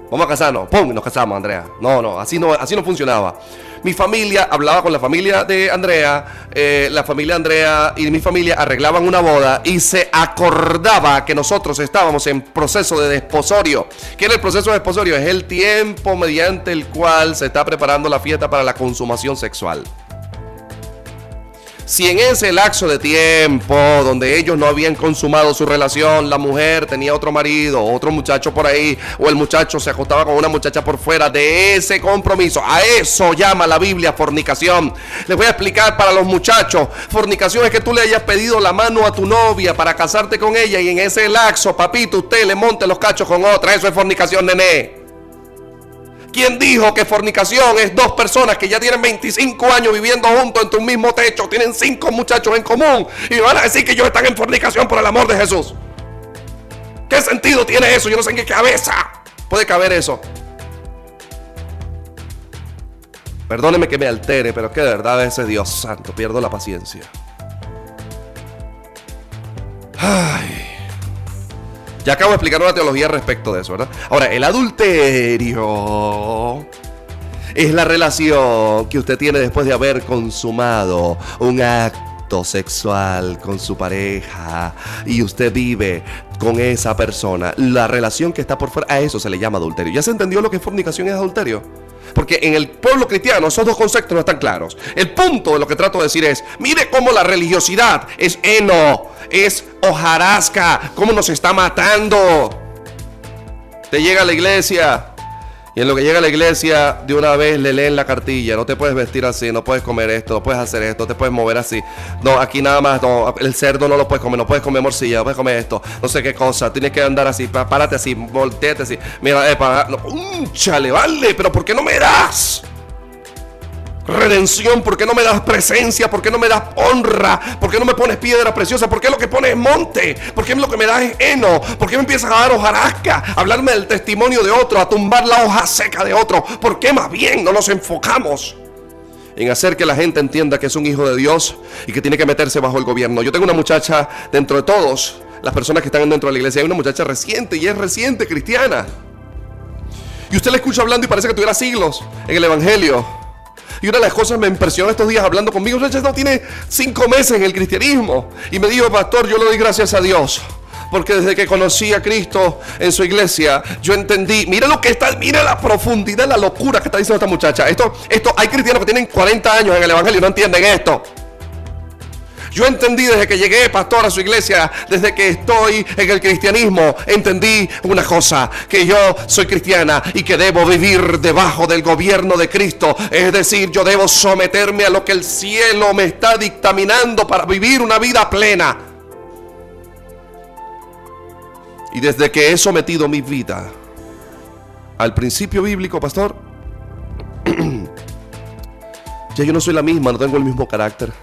Vamos a casarnos. ¡Pum! Nos casamos, Andrea. No, no, así no, así no funcionaba. Mi familia hablaba con la familia de Andrea, eh, la familia de Andrea y mi familia arreglaban una boda y se acordaba que nosotros estábamos en proceso de desposorio. ¿Qué era el proceso de desposorio? Es el tiempo mediante el cual se está preparando la fiesta para la consumación sexual. Si en ese lapso de tiempo donde ellos no habían consumado su relación, la mujer tenía otro marido, otro muchacho por ahí, o el muchacho se acostaba con una muchacha por fuera de ese compromiso, a eso llama la Biblia fornicación. Les voy a explicar para los muchachos, fornicación es que tú le hayas pedido la mano a tu novia para casarte con ella y en ese laxo, papito, usted le monte los cachos con otra, eso es fornicación, nene. ¿Quién dijo que fornicación es dos personas que ya tienen 25 años viviendo juntos en tu mismo techo? Tienen cinco muchachos en común. Y van a decir que ellos están en fornicación por el amor de Jesús. ¿Qué sentido tiene eso? Yo no sé en qué cabeza puede caber eso. Perdóneme que me altere, pero es que de verdad a veces, Dios santo, pierdo la paciencia. Ay. Ya acabo de explicar una teología respecto de eso, ¿verdad? Ahora, el adulterio es la relación que usted tiene después de haber consumado un acto sexual con su pareja y usted vive con esa persona. La relación que está por fuera, a eso se le llama adulterio. ¿Ya se entendió lo que fornicación es adulterio? Porque en el pueblo cristiano esos dos conceptos no están claros. El punto de lo que trato de decir es, mire cómo la religiosidad es eno, es hojarasca, cómo nos está matando. Te llega a la iglesia y en lo que llega a la iglesia, de una vez le leen la cartilla. No te puedes vestir así, no puedes comer esto, no puedes hacer esto, no te puedes mover así. No, aquí nada más, no, el cerdo no lo puedes comer, no puedes comer morcilla, no puedes comer esto, no sé qué cosa. Tienes que andar así, párate así, volteate así. Mira, eh, para, no, chale, vale, pero ¿por qué no me das? Redención? ¿Por qué no me das presencia? ¿Por qué no me das honra? ¿Por qué no me pones piedra preciosa? ¿Por qué lo que pones es monte? ¿Por qué lo que me das es heno? ¿Por qué me empiezas a dar hojarasca? A hablarme del testimonio de otro, a tumbar la hoja seca de otro. ¿Por qué más bien no nos enfocamos? en hacer que la gente entienda que es un hijo de Dios y que tiene que meterse bajo el gobierno. Yo tengo una muchacha dentro de todos, las personas que están dentro de la iglesia, hay una muchacha reciente y es reciente cristiana. Y usted le escucha hablando y parece que tuviera siglos en el Evangelio. Y una de las cosas me impresionó estos días hablando conmigo, ella no tiene cinco meses en el cristianismo. Y me dijo, pastor, yo le doy gracias a Dios porque desde que conocí a Cristo en su iglesia, yo entendí, mira lo que está, mira la profundidad, la locura que está diciendo esta muchacha. Esto, esto, hay cristianos que tienen 40 años en el Evangelio y no entienden esto. Yo entendí desde que llegué, pastor, a su iglesia, desde que estoy en el cristianismo, entendí una cosa, que yo soy cristiana y que debo vivir debajo del gobierno de Cristo. Es decir, yo debo someterme a lo que el cielo me está dictaminando para vivir una vida plena. Y desde que he sometido mi vida al principio bíblico, pastor, *clears throat* ya yo no soy la misma, no tengo el mismo carácter.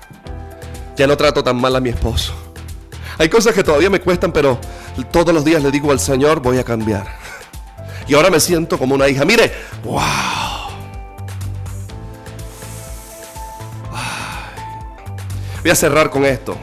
Ya no trato tan mal a mi esposo. Hay cosas que todavía me cuestan, pero todos los días le digo al Señor, voy a cambiar. Y ahora me siento como una hija. Mire, wow. Voy a cerrar con esto.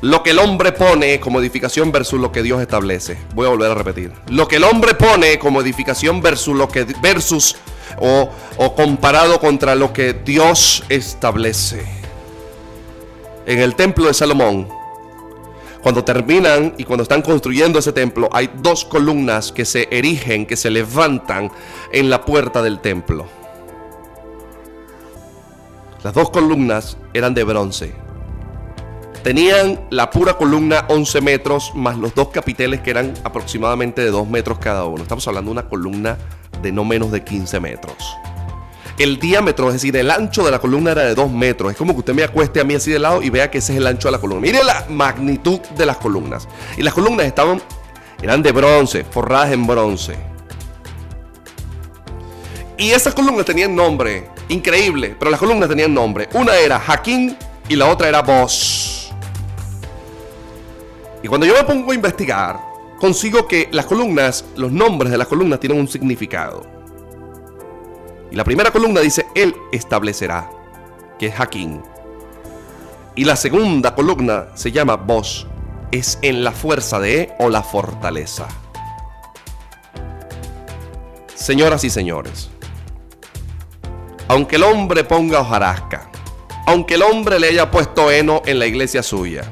Lo que el hombre pone como edificación versus lo que Dios establece. Voy a volver a repetir. Lo que el hombre pone como edificación versus lo que versus o, comparado contra lo que Dios establece. En el templo de Salomón, cuando terminan y cuando están construyendo ese templo, hay dos columnas que se erigen, que se levantan en la puerta del templo. Las dos columnas eran de bronce. Tenían la pura columna 11 metros más los dos capiteles que eran aproximadamente de 2 metros cada uno. Estamos hablando de una columna de no menos de 15 metros. El diámetro, es decir, el ancho de la columna era de 2 metros. Es como que usted me acueste a mí así de lado y vea que ese es el ancho de la columna. Mire la magnitud de las columnas. Y las columnas estaban, eran de bronce, forradas en bronce. Y esas columnas tenían nombre, increíble, pero las columnas tenían nombre. Una era Jaquín y la otra era Bosch. Y cuando yo me pongo a investigar, consigo que las columnas, los nombres de las columnas tienen un significado. Y la primera columna dice, Él establecerá, que es Jaquín. Y la segunda columna se llama Vos, es en la fuerza de o la fortaleza. Señoras y señores, aunque el hombre ponga hojarasca, aunque el hombre le haya puesto heno en la iglesia suya,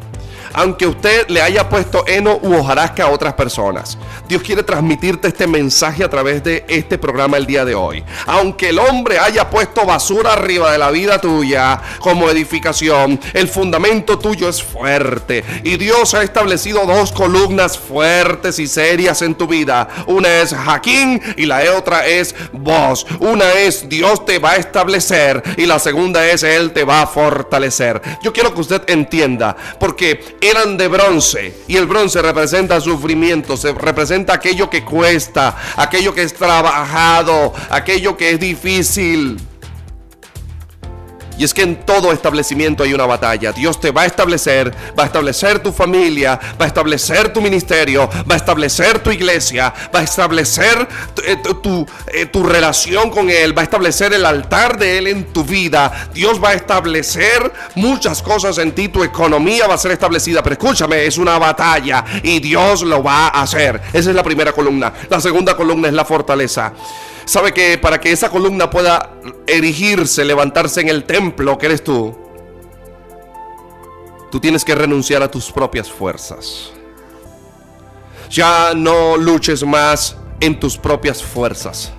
aunque usted le haya puesto heno u hojarasca a otras personas. Dios quiere transmitirte este mensaje a través de este programa el día de hoy. Aunque el hombre haya puesto basura arriba de la vida tuya como edificación, el fundamento tuyo es fuerte. Y Dios ha establecido dos columnas fuertes y serias en tu vida. Una es Jaquín y la otra es vos. Una es Dios te va a establecer y la segunda es Él te va a fortalecer. Yo quiero que usted entienda, porque eran de bronce y el bronce representa sufrimiento, se representa aquello que cuesta, aquello que es trabajado, aquello que es difícil. Y es que en todo establecimiento hay una batalla. Dios te va a establecer, va a establecer tu familia, va a establecer tu ministerio, va a establecer tu iglesia, va a establecer eh, tu, eh, tu, relación con Él, va a establecer el altar de Él en tu vida. Dios va a establecer muchas cosas en ti, tu economía va a ser establecida. Pero escúchame, es una batalla y Dios lo va a hacer. Esa es la primera columna. La segunda columna es la fortaleza. Sabe que para que esa columna pueda erigirse, levantarse en el templo que eres tú, tú tienes que renunciar a tus propias fuerzas. Ya no luches más en tus propias fuerzas.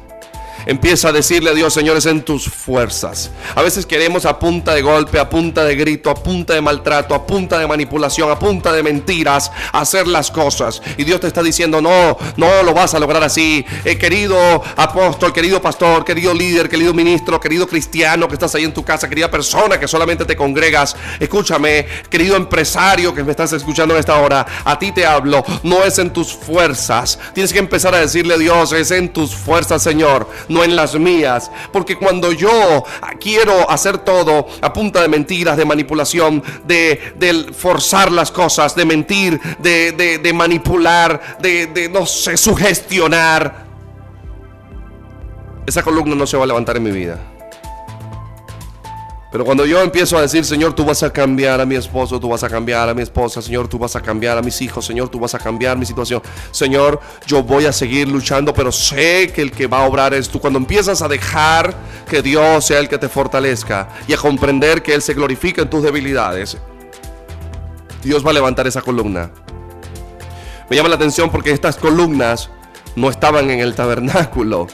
Empieza a decirle a Dios, señores, en tus fuerzas. A veces queremos a punta de golpe, a punta de grito, a punta de maltrato, a punta de manipulación, a punta de mentiras, hacer las cosas. Y Dios te está diciendo, no, no lo vas a lograr así. Eh, querido apóstol, querido pastor, querido líder, querido ministro, querido cristiano que estás ahí en tu casa, querida persona que solamente te congregas. Escúchame, querido empresario que me estás escuchando en esta hora, a ti te hablo. No es en tus fuerzas. Tienes que empezar a decirle a Dios, es en tus fuerzas, Señor. No en las mías. Porque cuando yo quiero hacer todo a punta de mentiras, de manipulación, de, forzar las cosas, de mentir, de, de manipular, de, no sé, sugestionar, esa columna no se va a levantar en mi vida. Pero cuando yo empiezo a decir, Señor, tú vas a cambiar a mi esposo, tú vas a cambiar a mi esposa, Señor, tú vas a cambiar a mis hijos, Señor, tú vas a cambiar mi situación, Señor, yo voy a seguir luchando, pero sé que el que va a obrar es tú. Cuando empiezas a dejar que Dios sea el que te fortalezca y a comprender que Él se glorifica en tus debilidades, Dios va a levantar esa columna. Me llama la atención porque estas columnas no estaban en el tabernáculo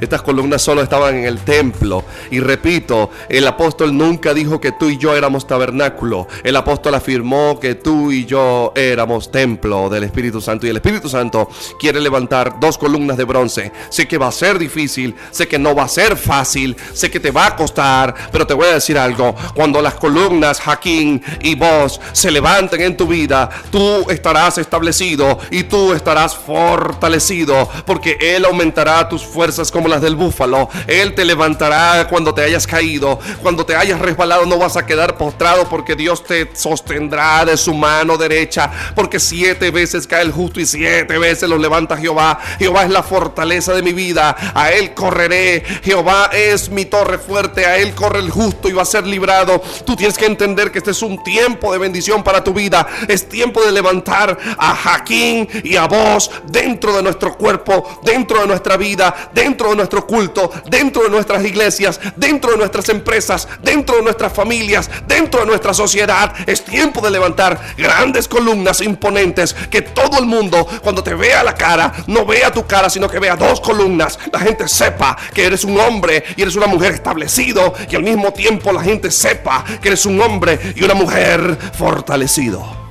estas columnas solo estaban en el templo. Y repito, el apóstol nunca dijo que tú y yo éramos tabernáculo. El apóstol afirmó que tú y yo éramos templo del Espíritu Santo. Y el Espíritu Santo quiere levantar dos columnas de bronce. Sé que va a ser difícil, sé que no va a ser fácil, sé que te va a costar, pero te voy a decir algo. Cuando las columnas Jaquín y vos se levanten en tu vida, tú estarás establecido y tú estarás fortalecido porque Él aumentará tus fuerzas las del búfalo. Él te levantará cuando te hayas caído. Cuando te hayas resbalado no vas a quedar postrado porque Dios te sostendrá de su mano derecha. Porque siete veces cae el justo y siete veces lo levanta Jehová. Jehová es la fortaleza de mi vida. A Él correré. Jehová es mi torre fuerte. A Él corre el justo y va a ser librado. Tú tienes que entender que este es un tiempo de bendición para tu vida. Es tiempo de levantar a Jaquín y a vos dentro de nuestro cuerpo, dentro de nuestra vida, dentro de nuestro culto, dentro de nuestras iglesias, dentro de nuestras empresas, dentro de nuestras familias, dentro de nuestra sociedad. Es tiempo de levantar grandes columnas imponentes que todo el mundo cuando te vea la cara, no vea tu cara, sino que vea dos columnas. La gente sepa que eres un hombre y eres una mujer establecido y al mismo tiempo la gente sepa que eres un hombre y una mujer fortalecido.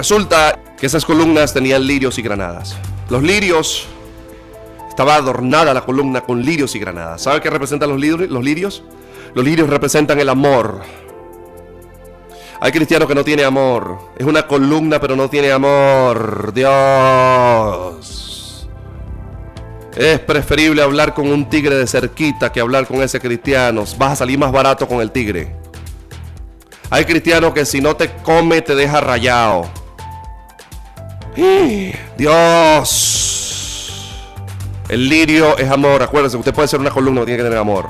Resulta que esas columnas tenían lirios y granadas. Los lirios, estaba adornada la columna con lirios y granadas. ¿Sabe qué representan los lirios? Los lirios, los lirios representan el amor. Hay cristianos que no tienen amor. Es una columna pero no tiene amor. Dios. Es preferible hablar con un tigre de cerquita que hablar con ese cristiano. Vas a salir más barato con el tigre. Hay cristianos que si no te come te deja rayado. Dios. El lirio es amor. Acuérdense, usted puede ser una columna, tiene que tener amor.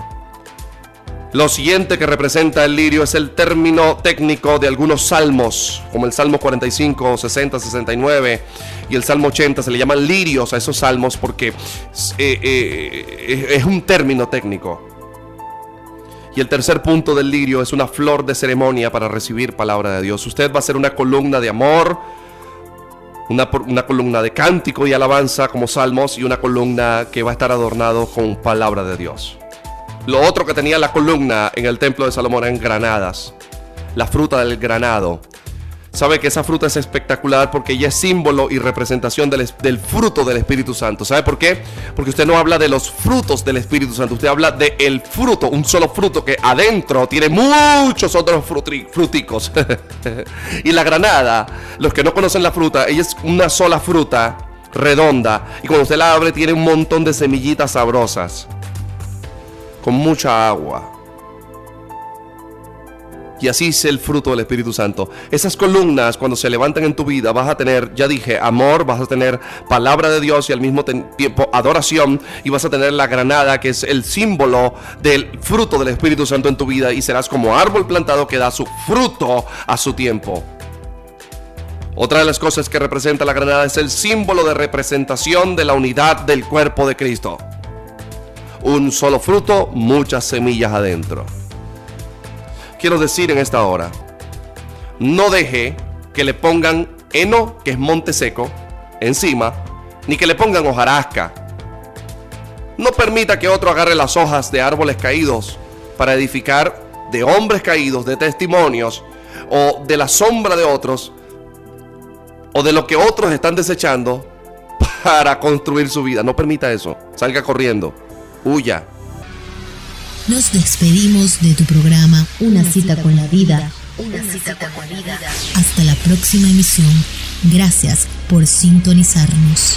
Lo siguiente que representa el lirio es el término técnico de algunos salmos, como el Salmo 45, 60, 69 y el Salmo 80. Se le llaman lirios a esos salmos porque eh, eh, es un término técnico. Y el tercer punto del lirio es una flor de ceremonia para recibir palabra de Dios. Usted va a ser una columna de amor, una, columna de cántico y alabanza como salmos y una columna que va a estar adornado con palabra de Dios. Lo otro que tenía la columna en el templo de Salomón eran granadas, la fruta del granado sabe que esa fruta es espectacular porque ella es símbolo y representación del, fruto del Espíritu Santo. ¿Sabe por qué? Porque usted no habla de los frutos del Espíritu Santo, usted habla del el fruto, un solo fruto que adentro tiene muchos otros fruticos. *laughs* y la granada, los que no conocen la fruta, ella es una sola fruta redonda y cuando usted la abre tiene un montón de semillitas sabrosas con mucha agua. Y así es el fruto del Espíritu Santo. Esas columnas, cuando se levantan en tu vida, vas a tener, ya dije, amor, vas a tener palabra de Dios y al mismo tiempo adoración. Y vas a tener la granada, que es el símbolo del fruto del Espíritu Santo en tu vida. Y serás como árbol plantado que da su fruto a su tiempo. Otra de las cosas que representa la granada es el símbolo de representación de la unidad del cuerpo de Cristo. Un solo fruto, muchas semillas adentro quiero decir en esta hora, no deje que le pongan heno, que es monte seco, encima, ni que le pongan hojarasca. No permita que otro agarre las hojas de árboles caídos para edificar de hombres caídos, de testimonios, o de la sombra de otros, o de lo que otros están desechando *laughs* para construir su vida. No permita eso. Salga corriendo. Huya. Nos despedimos de tu programa Una, cita, con la vida. Una, cita, con la vida. Hasta la próxima emisión. Gracias por sintonizarnos.